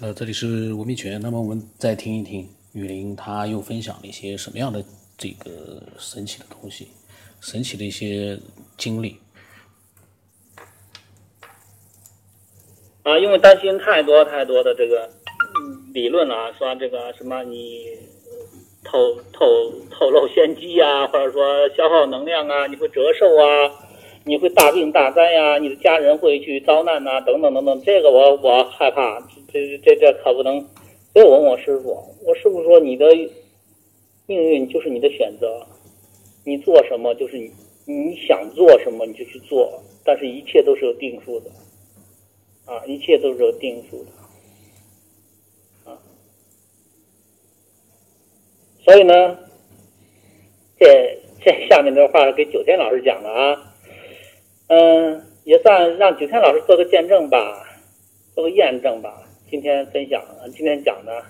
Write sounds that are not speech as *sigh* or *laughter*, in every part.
呃，这里是文明泉。那么我们再听一听雨林，他又分享了一些什么样的这个神奇的东西，神奇的一些经历。啊，因为担心太多太多的这个理论了，说这个什么你透透透露先机啊，或者说消耗能量啊，你会折寿啊，你会大病大灾呀，你的家人会去遭难呐，等等等等，这个我我害怕，这这这可不能。所以我问我师傅，我师傅说你的命运就是你的选择，你做什么就是你你想做什么你就去做，但是一切都是有定数的。啊，一切都是有定数的，啊，所以呢，这这下面这话是给九天老师讲的啊，嗯，也算让九天老师做个见证吧，做个验证吧。今天分享，今天讲的，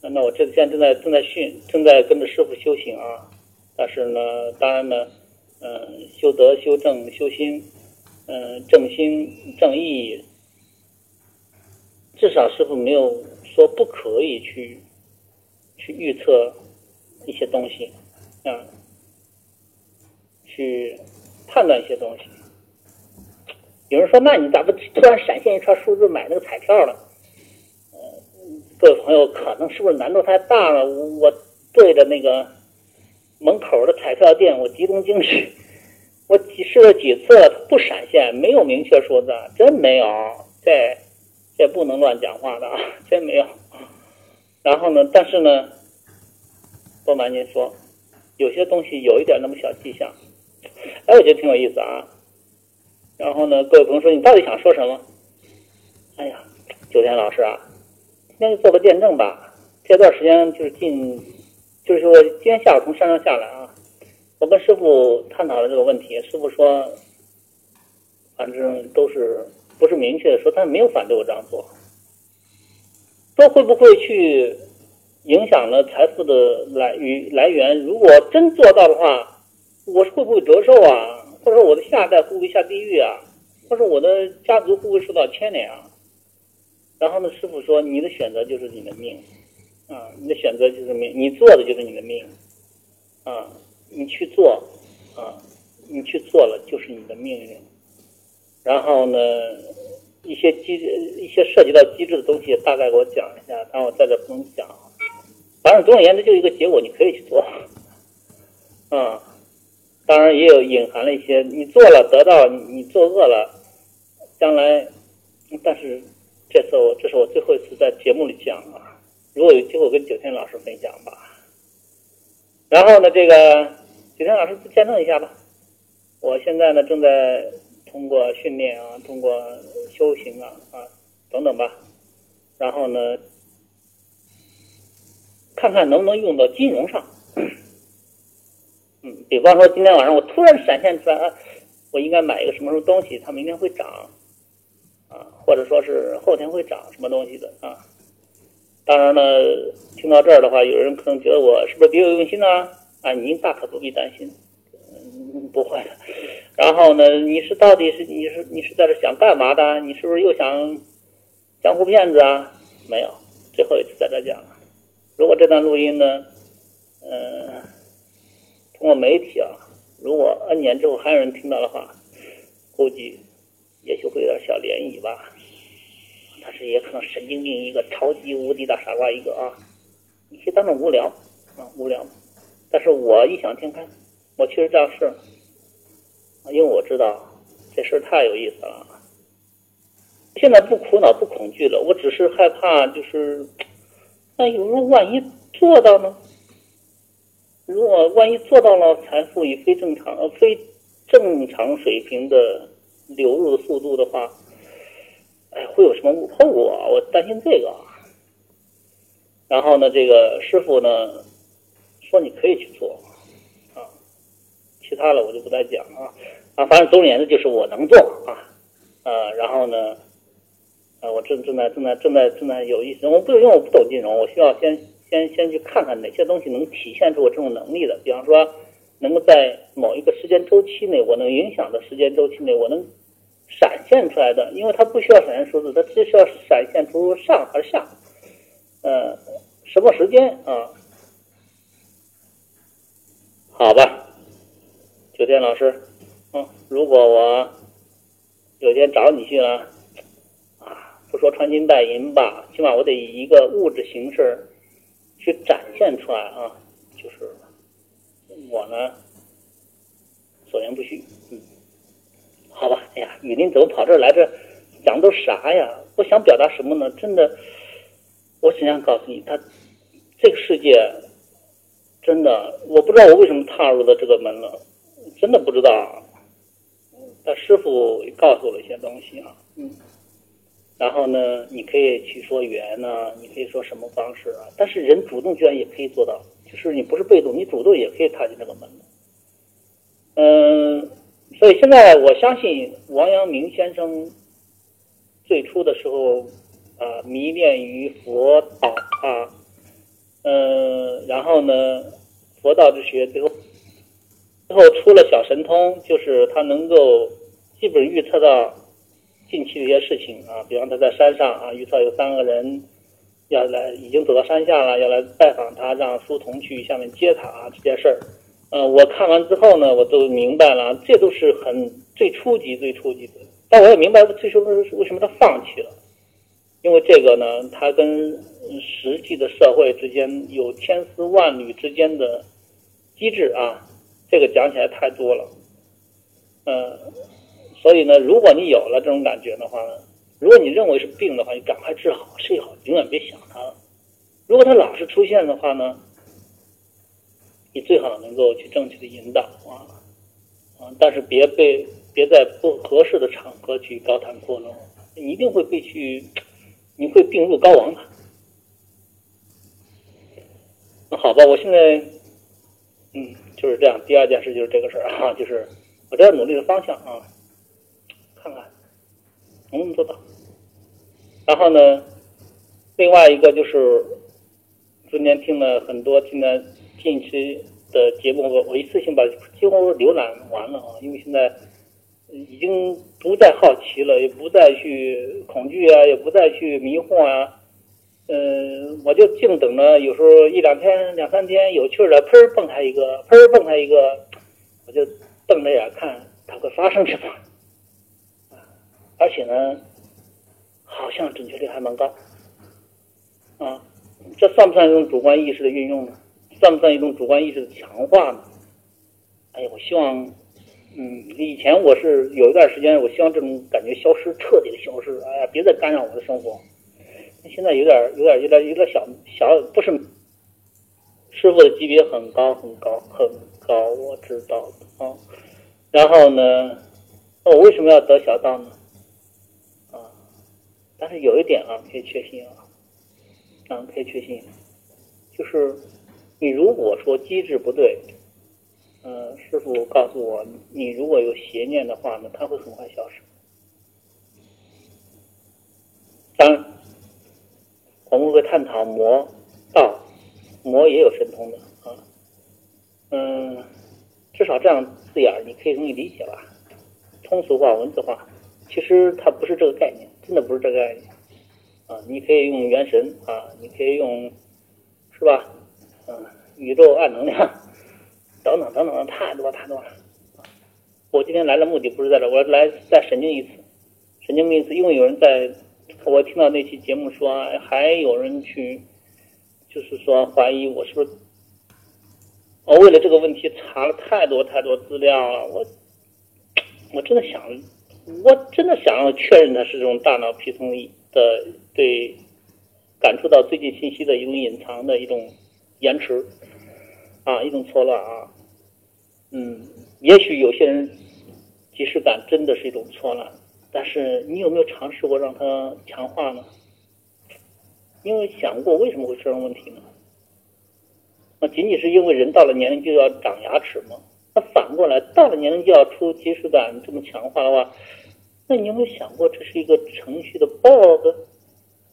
那我这现在正在正在训，正在跟着师傅修行啊。但是呢，当然呢，嗯，修德、修正、修心，嗯，正心正义。至少师傅没有说不可以去去预测一些东西啊，去判断一些东西。有人说：“那你咋不突然闪现一串数字买那个彩票了？”呃，各位朋友，可能是不是难度太大了？我对着那个门口的彩票店，我集中精神，我试了几次，它不闪现，没有明确数字，真没有。这这不能乱讲话的啊，真没有。然后呢，但是呢，不瞒您说，有些东西有一点那么小迹象，哎，我觉得挺有意思啊。然后呢，各位朋友说，你到底想说什么？哎呀，九天老师啊，今天就做个见证吧。这段时间就是进，就是说今天下午从山上下来啊，我跟师傅探讨了这个问题，师傅说，反正都是。不是明确的说，他没有反对我这样做。说会不会去影响了财富的来与来源？如果真做到的话，我是会不会折寿啊？或者说我的下一代会不会下地狱啊？或者我的家族会不会受到牵连啊？然后呢，师傅说，你的选择就是你的命啊，你的选择就是命，你做的就是你的命啊，你去做啊，你去做了就是你的命运。然后呢，一些机一些涉及到机制的东西，大概给我讲一下，但我在这不能讲。反正总而言之，就一个结果，你可以去做。*laughs* 啊，当然也有隐含了一些，你做了得到，你你作恶了，将来。但是这次我这是我最后一次在节目里讲啊，如果有机会跟九天老师分享吧。然后呢，这个九天老师见证一下吧。我现在呢正在。通过训练啊，通过修行啊啊等等吧，然后呢，看看能不能用到金融上。比方说今天晚上我突然闪现出来，啊我应该买一个什么什么东西，它明天会涨啊，或者说是后天会涨什么东西的啊。当然呢，听到这儿的话，有人可能觉得我是不是别有用心呢？啊，您大可不必担心，嗯，*laughs* 不会的。然后呢？你是到底是你是你是在这想干嘛的？你是不是又想江湖骗子啊？没有，最后一次在这讲了。如果这段录音呢，嗯，通过媒体啊，如果 N 年之后还有人听到的话，估计也许会有点小涟漪吧。但是也可能神经病一个，超级无敌大傻瓜一个啊！你去当成无聊啊，无聊。但是我异想天开，我确实这样是。因为我知道这事太有意思了，现在不苦恼不恐惧了，我只是害怕，就是那有时候万一做到呢？如果万一做到了，财富以非正常呃非正常水平的流入的速度的话，哎，会有什么后果啊？我担心这个。然后呢，这个师傅呢说你可以去做啊。其他的我就不再讲了啊，啊，反正总而言之就是我能做啊，呃，然后呢，啊，我正正在正在正在正在有意思，我不因为我不懂金融，我需要先先先去看看哪些东西能体现出我这种能力的，比方说能够在某一个时间周期内，我能影响的时间周期内，我能闪现出来的，因为它不需要闪现数字，它只需要闪现出上还是下？呃，什么时间啊？好吧，九天老师，嗯，如果我有天找你去了，啊，不说穿金戴银吧，起码我得以一个物质形式去展现出来啊，就是我呢所言不虚，嗯，好吧，哎呀，雨林怎么跑这儿来这讲都啥呀？我想表达什么呢？真的，我只想告诉你，他这个世界。真的，我不知道我为什么踏入了这个门了，真的不知道。他师傅告诉我了一些东西啊，嗯，然后呢，你可以去说缘呢，你可以说什么方式啊，但是人主动居然也可以做到，就是你不是被动，你主动也可以踏进这个门。嗯，所以现在我相信王阳明先生最初的时候啊，迷恋于佛道啊。嗯，然后呢，佛道之学最后最后出了小神通，就是他能够基本预测到近期的一些事情啊，比方他在山上啊，预测有三个人要来，已经走到山下了，要来拜访他，让书童去下面接他啊，这件事儿，呃，我看完之后呢，我都明白了，这都是很最初级、最初级的，但我也明白最初为什么他放弃了。因为这个呢，他跟实际的社会之间有千丝万缕之间的机制啊，这个讲起来太多了，嗯，所以呢，如果你有了这种感觉的话呢，如果你认为是病的话，你赶快治好，睡好，永远别想它了。如果它老是出现的话呢，你最好能够去正确的引导啊，啊，但是别被别在不合适的场合去高谈阔论，你一定会被去。你会病入膏肓的。那好吧，我现在，嗯，就是这样。第二件事就是这个事儿啊，就是我这努力的方向啊，看看能不能做到。然后呢，另外一个就是，今天听了很多，听了近期的节目，我我一次性把几乎浏览完了啊，因为现在。已经不再好奇了，也不再去恐惧啊，也不再去迷惑啊。嗯，我就静等着，有时候一两天、两三天有趣的，砰蹦开一个，砰蹦开一个，我就瞪着眼看它会发生什么。而且呢，好像准确率还蛮高。啊，这算不算一种主观意识的运用呢？算不算一种主观意识的强化呢？哎呀，我希望。嗯，以前我是有一段时间，我希望这种感觉消失，彻底的消失。哎呀，别再干扰我的生活。现在有点、有点、有点、有点小小，不是师傅的级别很高、很高、很高，我知道的啊。然后呢，我为什么要得小道呢？但是有一点啊，可以确信啊，啊，可以确信，就是你如果说机制不对。呃，师傅告诉我，你如果有邪念的话呢，它会很快消失。当然，我们会探讨魔道，魔也有神通的啊。嗯，至少这样字眼你可以容易理解吧？通俗化、文字化，其实它不是这个概念，真的不是这个概念啊。你可以用元神啊，你可以用，是吧？嗯，宇宙暗能量。等等等等，太多太多了。我今天来的目的不是在这，我来再神经一次，神经一次，因为有人在，我听到那期节目说，还有人去，就是说怀疑我是不是，我为了这个问题查了太多太多资料了，我，我真的想，我真的想要确认的是这种大脑皮层的对感触到最近信息的一种隐藏的一种延迟，啊，一种错乱啊。嗯，也许有些人即视感真的是一种错乱，但是你有没有尝试过让它强化呢？因为想过为什么会出现问题呢？那仅仅是因为人到了年龄就要长牙齿吗？那反过来，到了年龄就要出即视感这么强化的话，那你有没有想过这是一个程序的 bug，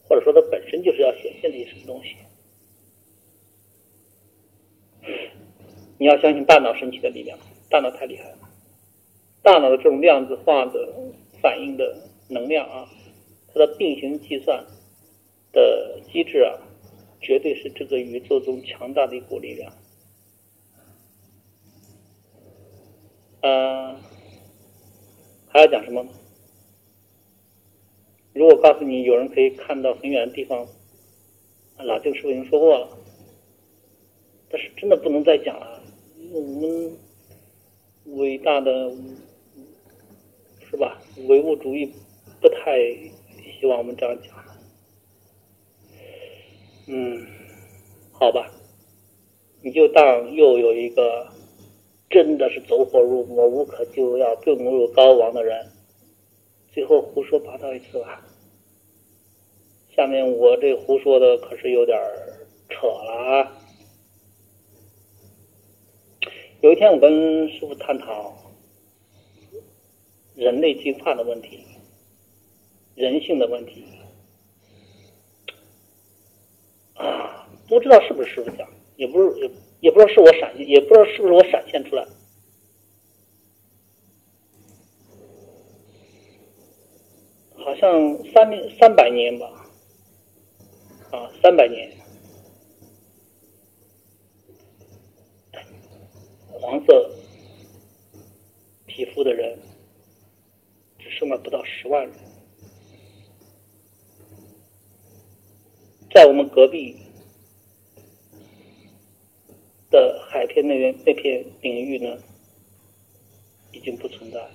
或者说它本身就是要显现的一什么东西？你要相信大脑神奇的力量，大脑太厉害了。大脑的这种量子化的反应的能量啊，它的并行计算的机制啊，绝对是这个宇宙中强大的一股力量。呃，还要讲什么？如果告诉你有人可以看到很远的地方，老郑师傅已经说过了，但是真的不能再讲了。我们伟大的是吧？唯物主义不太希望我们这样讲。嗯，好吧，你就当又有一个真的是走火入魔、无可救药、病入膏肓的人，最后胡说八道一次吧。下面我这胡说的可是有点扯了啊！有一天我跟师傅探讨人类进化的问题、人性的问题啊，不知道是不是师傅讲，也不是也也不知道是我闪，也不知道是不是我闪现出来。好像三三百年吧。啊，三百年，黄色皮肤的人只剩了不到十万人，在我们隔壁的海天那边那片领域呢，已经不存在了。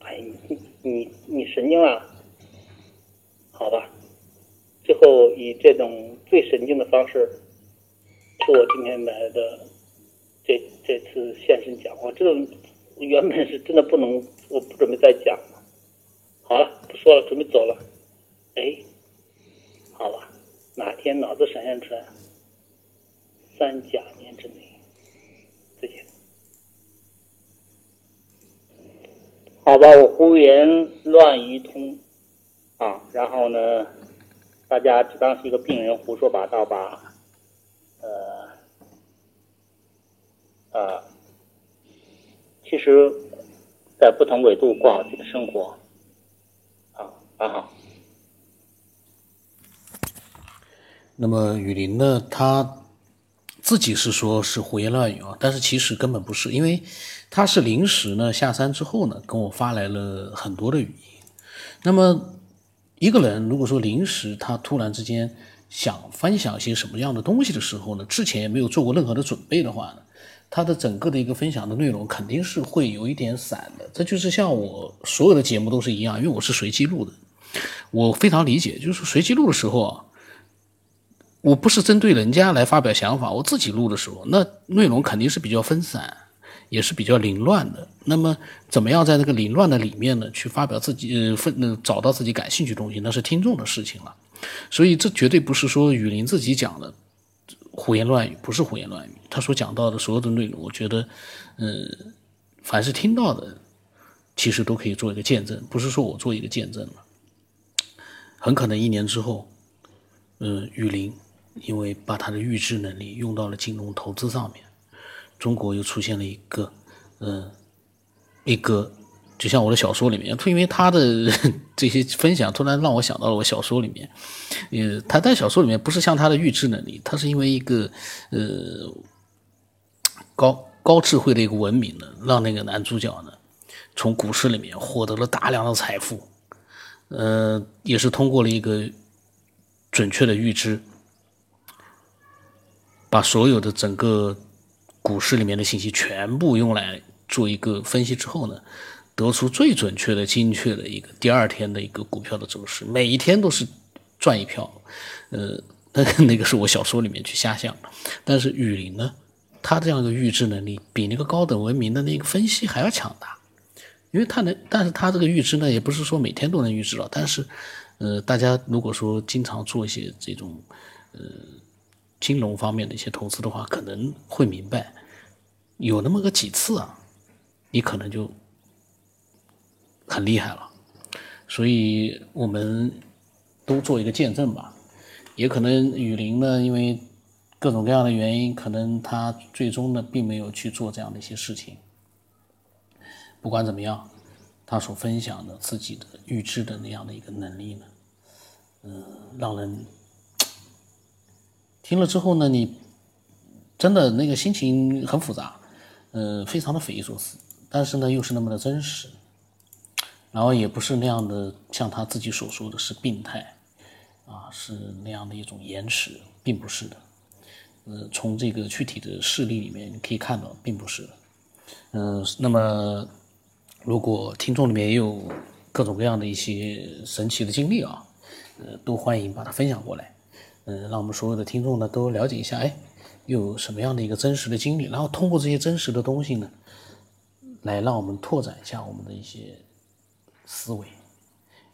哎，你你你神经了？好吧，最后以这种最神经的方式，是我今天来的这这次现身讲话。这种原本是真的不能，我不准备再讲了。好了，不说了，准备走了。哎，好吧，哪天脑子闪现出来，三甲年之内，再见。好吧，我胡言乱语通。啊，然后呢，大家只当是一个病人胡说八道吧，呃，呃，其实，在不同纬度过好自己的生活，啊，很好。那么雨林呢，他自己是说是胡言乱语啊，但是其实根本不是，因为他是临时呢下山之后呢，跟我发来了很多的语音，那么。一个人如果说临时他突然之间想分享一些什么样的东西的时候呢，之前也没有做过任何的准备的话呢，他的整个的一个分享的内容肯定是会有一点散的。这就是像我所有的节目都是一样，因为我是随机录的，我非常理解，就是随机录的时候啊，我不是针对人家来发表想法，我自己录的时候，那内容肯定是比较分散。也是比较凌乱的。那么，怎么样在那个凌乱的里面呢，去发表自己呃分找到自己感兴趣的东西，那是听众的事情了。所以，这绝对不是说雨林自己讲的胡言乱语，不是胡言乱语。他所讲到的所有的内容，我觉得，嗯，凡是听到的，其实都可以做一个见证，不是说我做一个见证了。很可能一年之后，嗯，雨林因为把他的预知能力用到了金融投资上面。中国又出现了一个，嗯，一个，就像我的小说里面，因为他的 *laughs* 这些分享，突然让我想到了我小说里面，呃，他在小说里面不是像他的预知能力，他是因为一个，呃，高高智慧的一个文明呢，让那个男主角呢，从股市里面获得了大量的财富，呃，也是通过了一个准确的预知，把所有的整个。股市里面的信息全部用来做一个分析之后呢，得出最准确的、精确的一个第二天的一个股票的走势，每一天都是赚一票。呃，那那个是我小说里面去瞎想，但是雨林呢，他这样一个预知能力比那个高等文明的那个分析还要强大，因为他能，但是他这个预知呢，也不是说每天都能预知到，但是，呃，大家如果说经常做一些这种，呃。金融方面的一些投资的话，可能会明白，有那么个几次啊，你可能就很厉害了。所以我们都做一个见证吧。也可能雨林呢，因为各种各样的原因，可能他最终呢并没有去做这样的一些事情。不管怎么样，他所分享的自己的预知的那样的一个能力呢，嗯，让人听了之后呢，你真的那个心情很复杂，呃，非常的匪夷所思，但是呢，又是那么的真实，然后也不是那样的像他自己所说的是病态，啊，是那样的一种延迟，并不是的。呃，从这个具体的事例里面你可以看到，并不是。嗯，那么如果听众里面也有各种各样的一些神奇的经历啊，呃，都欢迎把它分享过来，嗯，让我们所有的听众呢都了解一下，哎，有什么样的一个真实的经历，然后通过这些真实的东西呢，来让我们拓展一下我们的一些思维，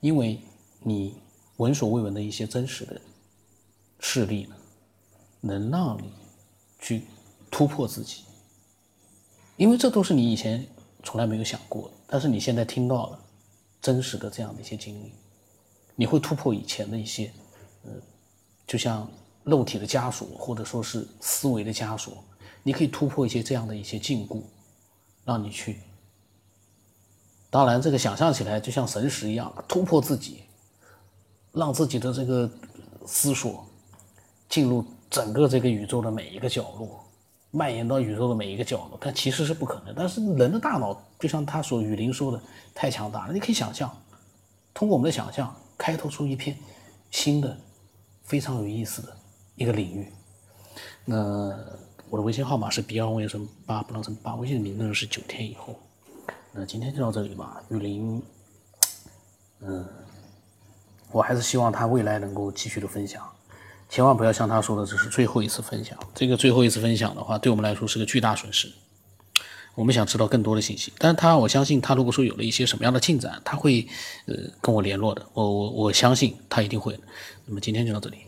因为你闻所未闻的一些真实的事例呢。能让你去突破自己，因为这都是你以前从来没有想过的，但是你现在听到了真实的这样的一些经历，你会突破以前的一些，嗯，就像肉体的枷锁或者说是思维的枷锁，你可以突破一些这样的一些禁锢，让你去。当然，这个想象起来就像神识一样，突破自己，让自己的这个思索进入。整个这个宇宙的每一个角落，蔓延到宇宙的每一个角落，但其实是不可能。但是人的大脑就像他所雨林说的，太强大了。你可以想象，通过我们的想象，开拓出一片新的、非常有意思的一个领域。那我的微信号码是 B 二五成八不能成八，微信的名字是九天以后。那今天就到这里吧。雨林，嗯，我还是希望他未来能够继续的分享。千万不要像他说的，这是最后一次分享。这个最后一次分享的话，对我们来说是个巨大损失。我们想知道更多的信息，但是他，我相信他如果说有了一些什么样的进展，他会呃跟我联络的。我我我相信他一定会。那么今天就到这里。